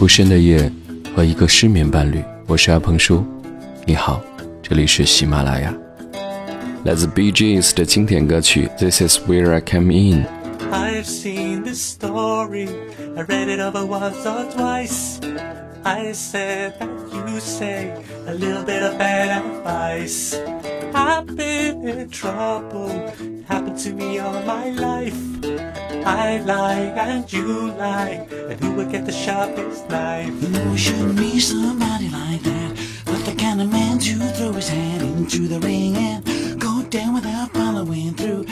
不深的夜和一个失眠伴侣，我是阿鹏叔。你好，这里是喜马拉雅。来自 Bee Gees 的经典歌曲《This Is Where I Come In》。I've seen this story, I read it over once or twice. I said that you say a little bit of bad advice. I've been in trouble, happened to me all my life. I lie and you lie, and who will get the sharpest knife? You should be somebody like that, but the kind of man to throw his hat into the ring and go down without following through.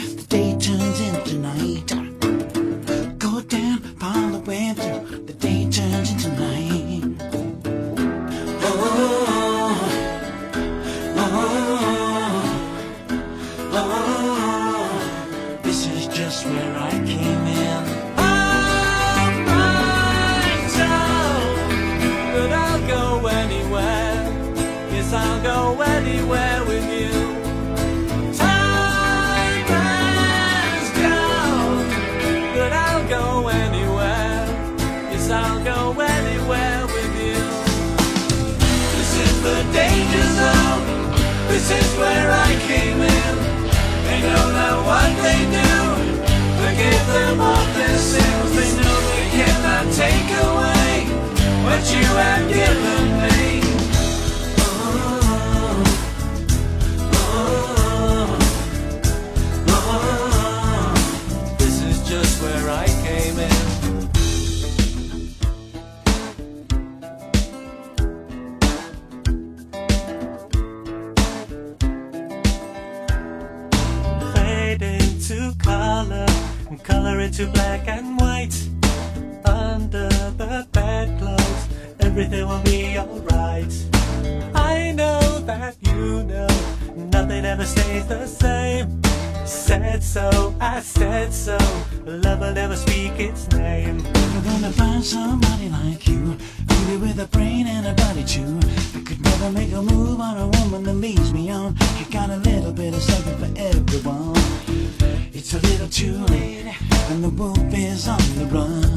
Hobo bears on the run.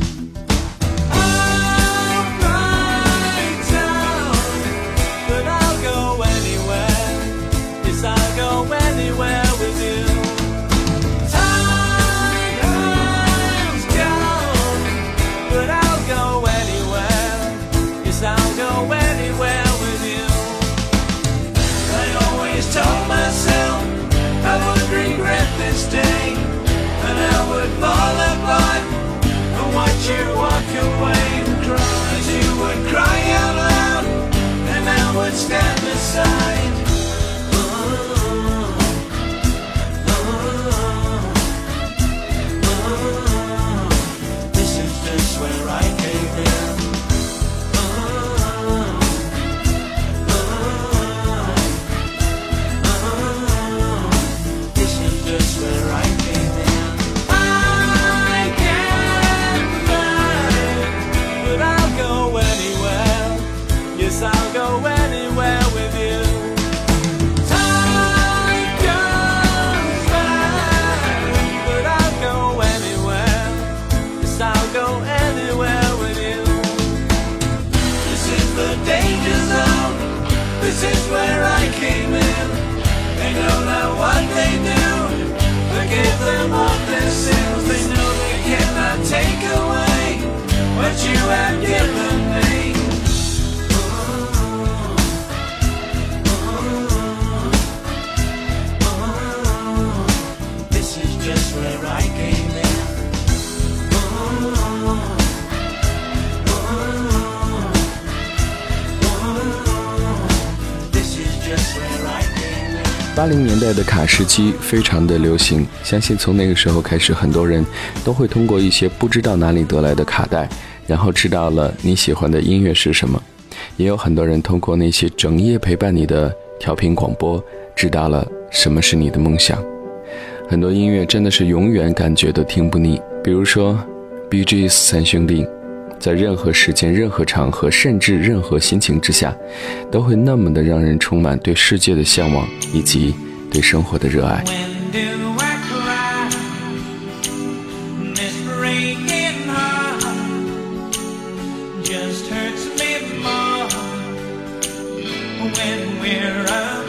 Just where I came in. Oh, oh, oh. This is just where I came in. 八零年代的卡式机非常的流行，相信从那个时候开始，很多人都会通过一些不知道哪里得来的卡带，然后知道了你喜欢的音乐是什么。也有很多人通过那些整夜陪伴你的调频广播，知道了什么是你的梦想。很多音乐真的是永远感觉都听不腻。比如说，B.G.'s 三兄弟，在任何时间、任何场合，甚至任何心情之下，都会那么的让人充满对世界的向往以及对生活的热爱。When we're.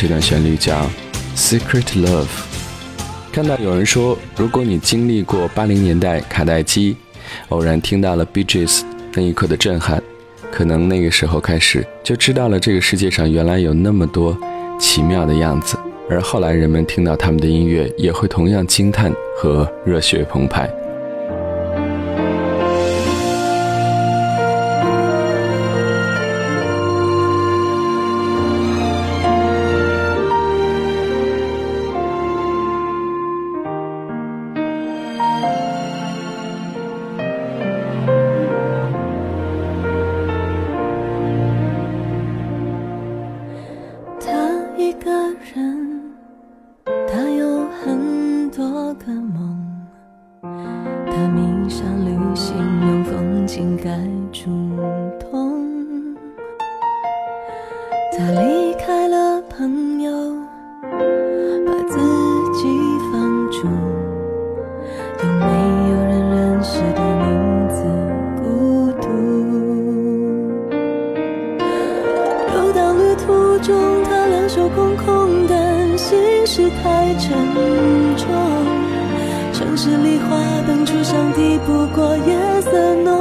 这段旋律叫《Secret Love》。看到有人说，如果你经历过八零年代卡带机，偶然听到了 BGS 那一刻的震撼，可能那个时候开始就知道了这个世界上原来有那么多奇妙的样子。而后来人们听到他们的音乐，也会同样惊叹和热血澎湃。中他两手空空但心事太沉重。城市里花灯初上抵不过夜色浓。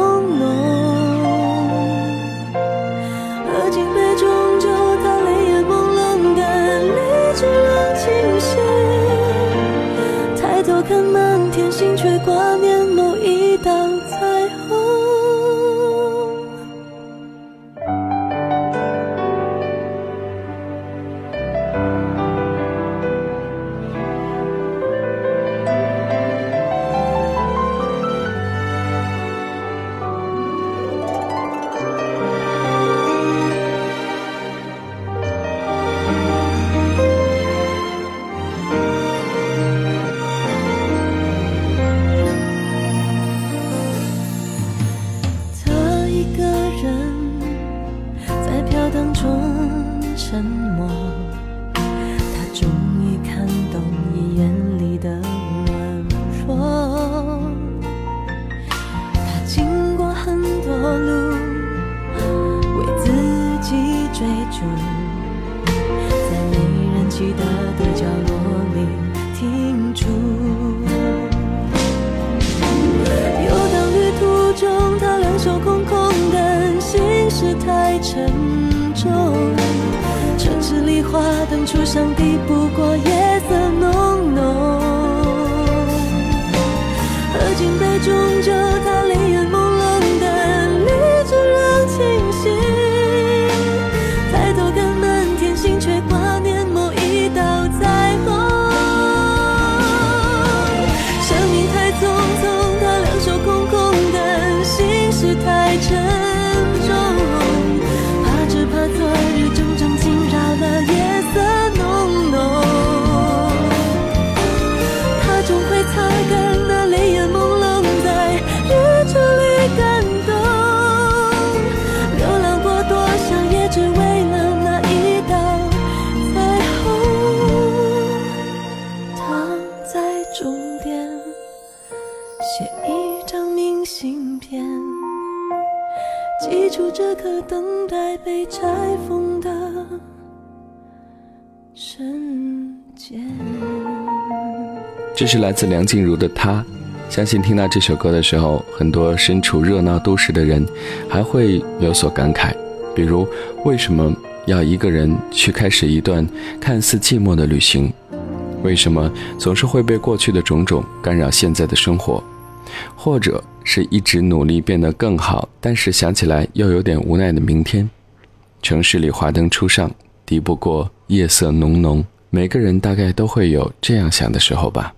这是来自梁静茹的《她》，相信听到这首歌的时候，很多身处热闹都市的人还会有所感慨，比如为什么要一个人去开始一段看似寂寞的旅行？为什么总是会被过去的种种干扰现在的生活？或者是一直努力变得更好，但是想起来又有点无奈的明天？城市里华灯初上，敌不过夜色浓浓，每个人大概都会有这样想的时候吧。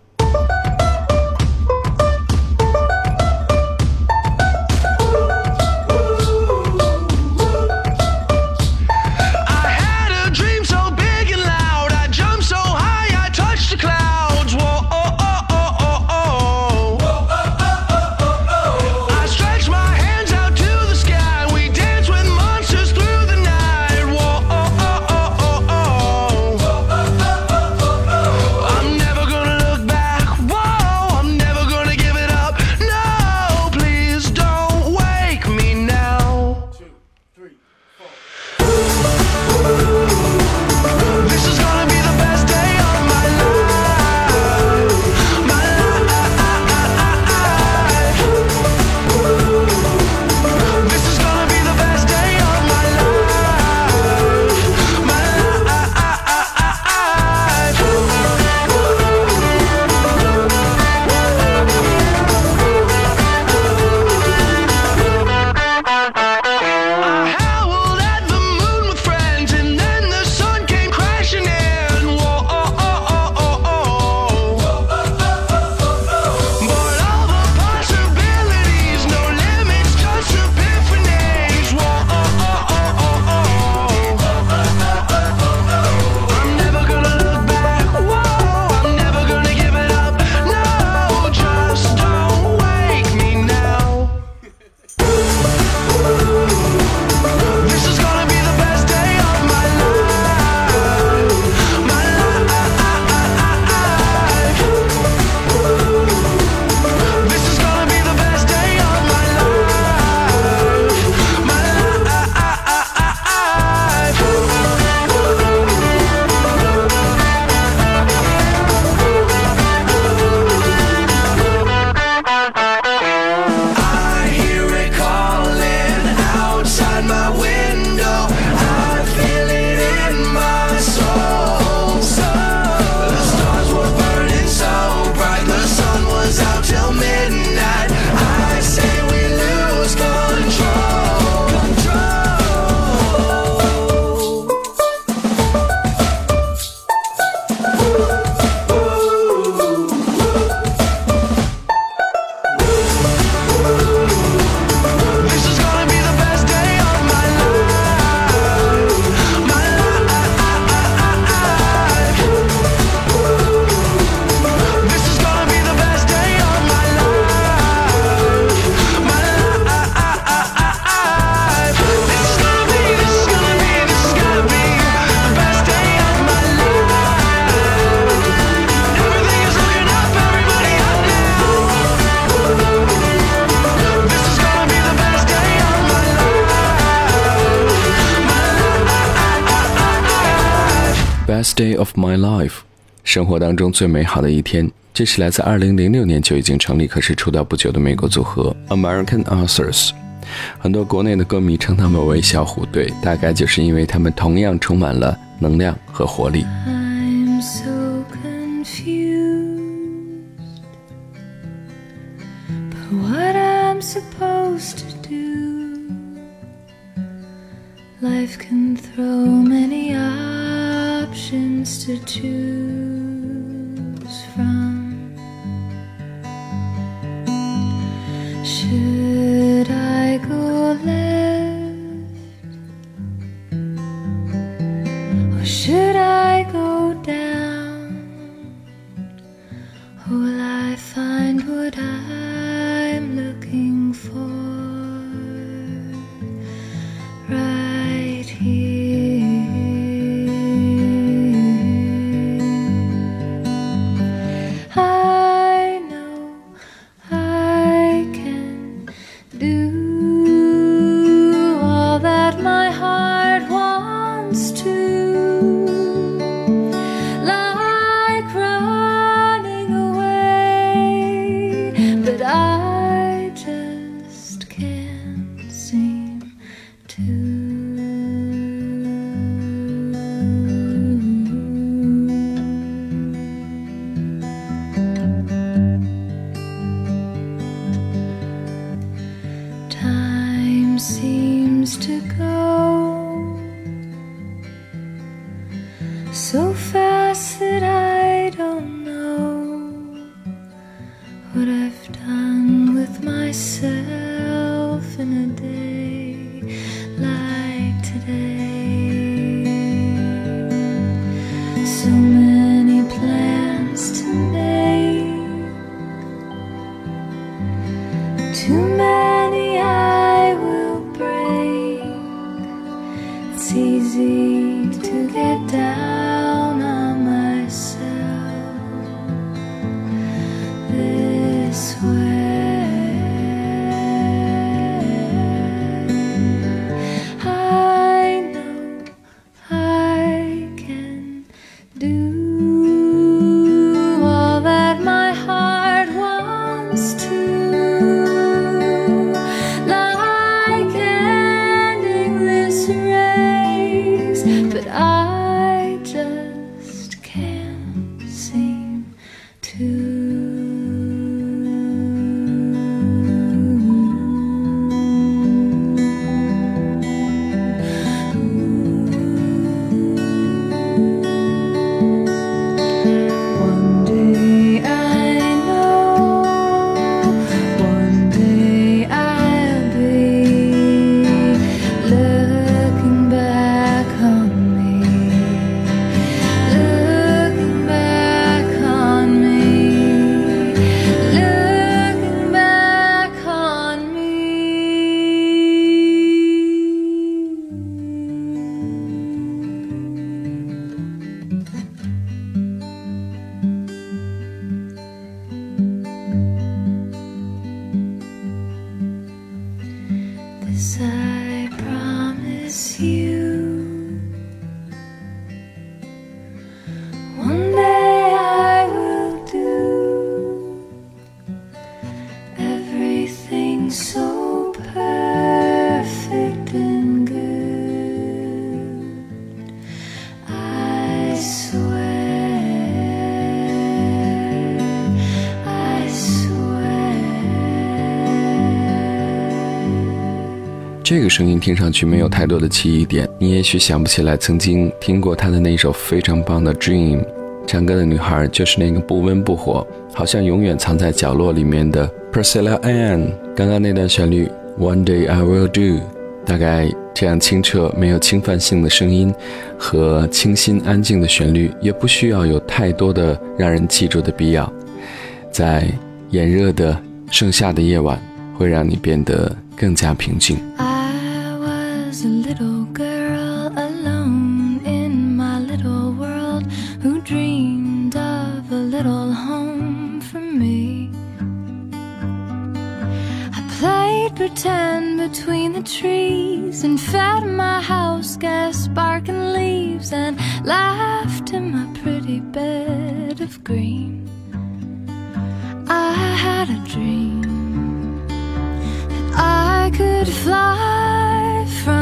Stay of my life，生活当中最美好的一天。这是来自2006年就已经成立，可是出道不久的美国组合 American Authors。很多国内的歌迷称他们为“小虎队”，大概就是因为他们同样充满了能量和活力。I'm so confused. But what Life can throw many options to choose too. 这个声音听上去没有太多的记忆点，你也许想不起来曾经听过他的那首非常棒的《Dream》。唱歌的女孩就是那个不温不火，好像永远藏在角落里面的 Priscilla Ann。刚刚那段旋律《One Day I Will Do》，大概这样清澈、没有侵犯性的声音和清新安静的旋律，也不需要有太多的让人记住的必要。在炎热的盛夏的夜晚，会让你变得更加平静。played pretend between the trees and fed my house gas sparking leaves and laughed in my pretty bed of green. I had a dream that I could fly from.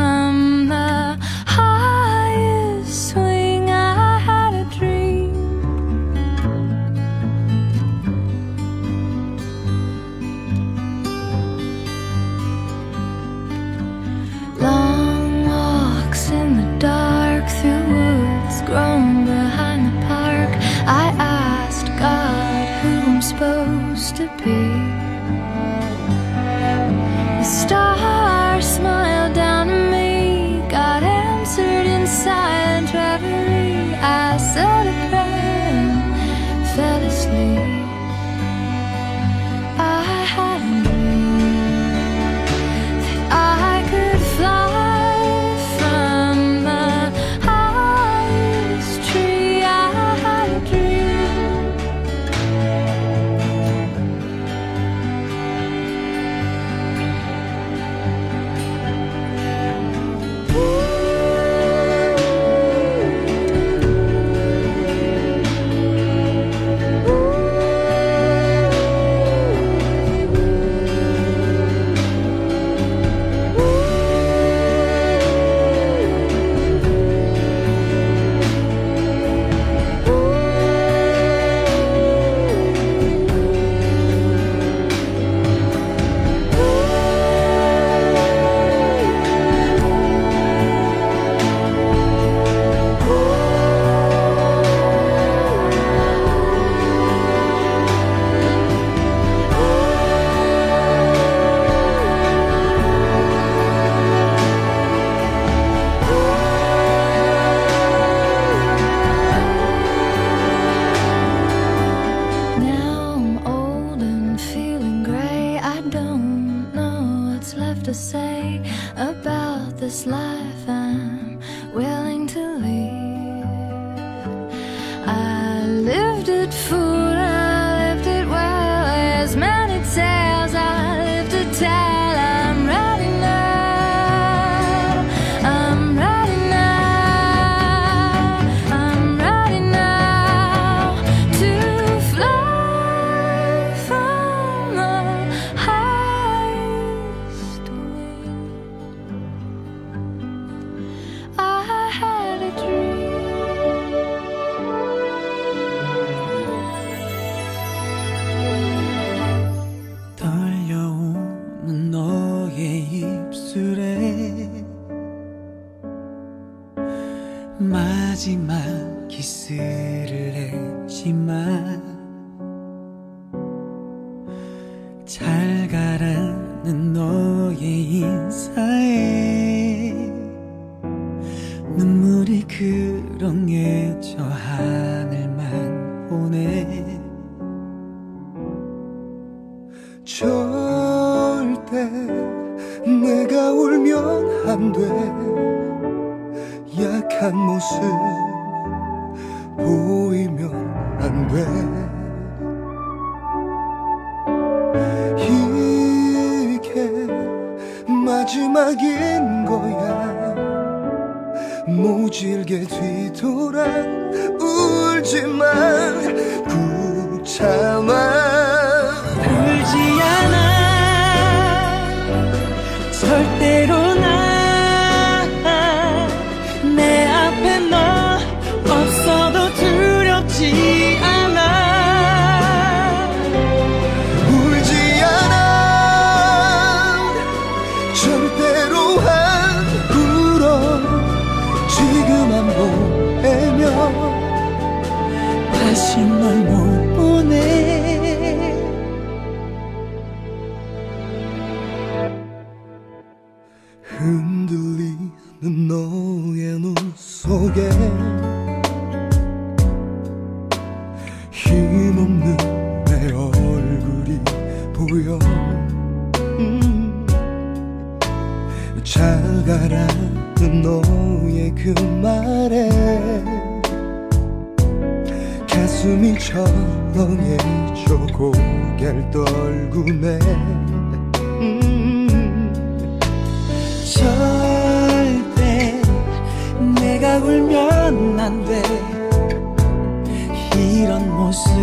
Mai 모습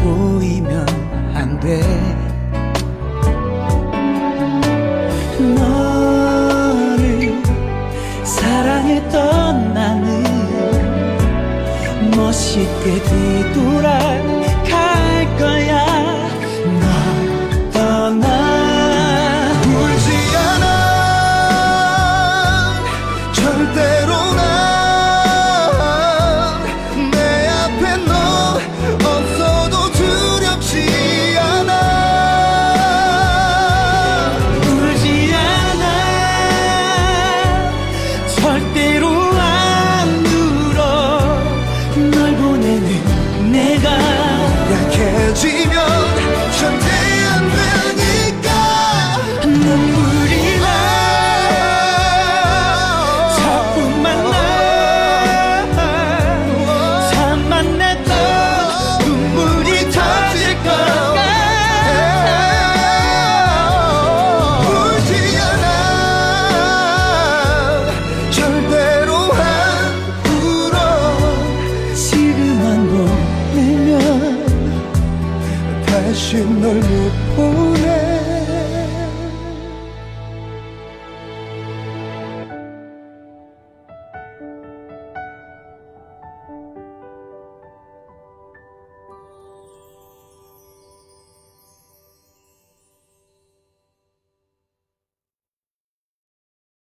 보이면 안 돼. 너를 사랑했던 나는 멋있게 뒤돌아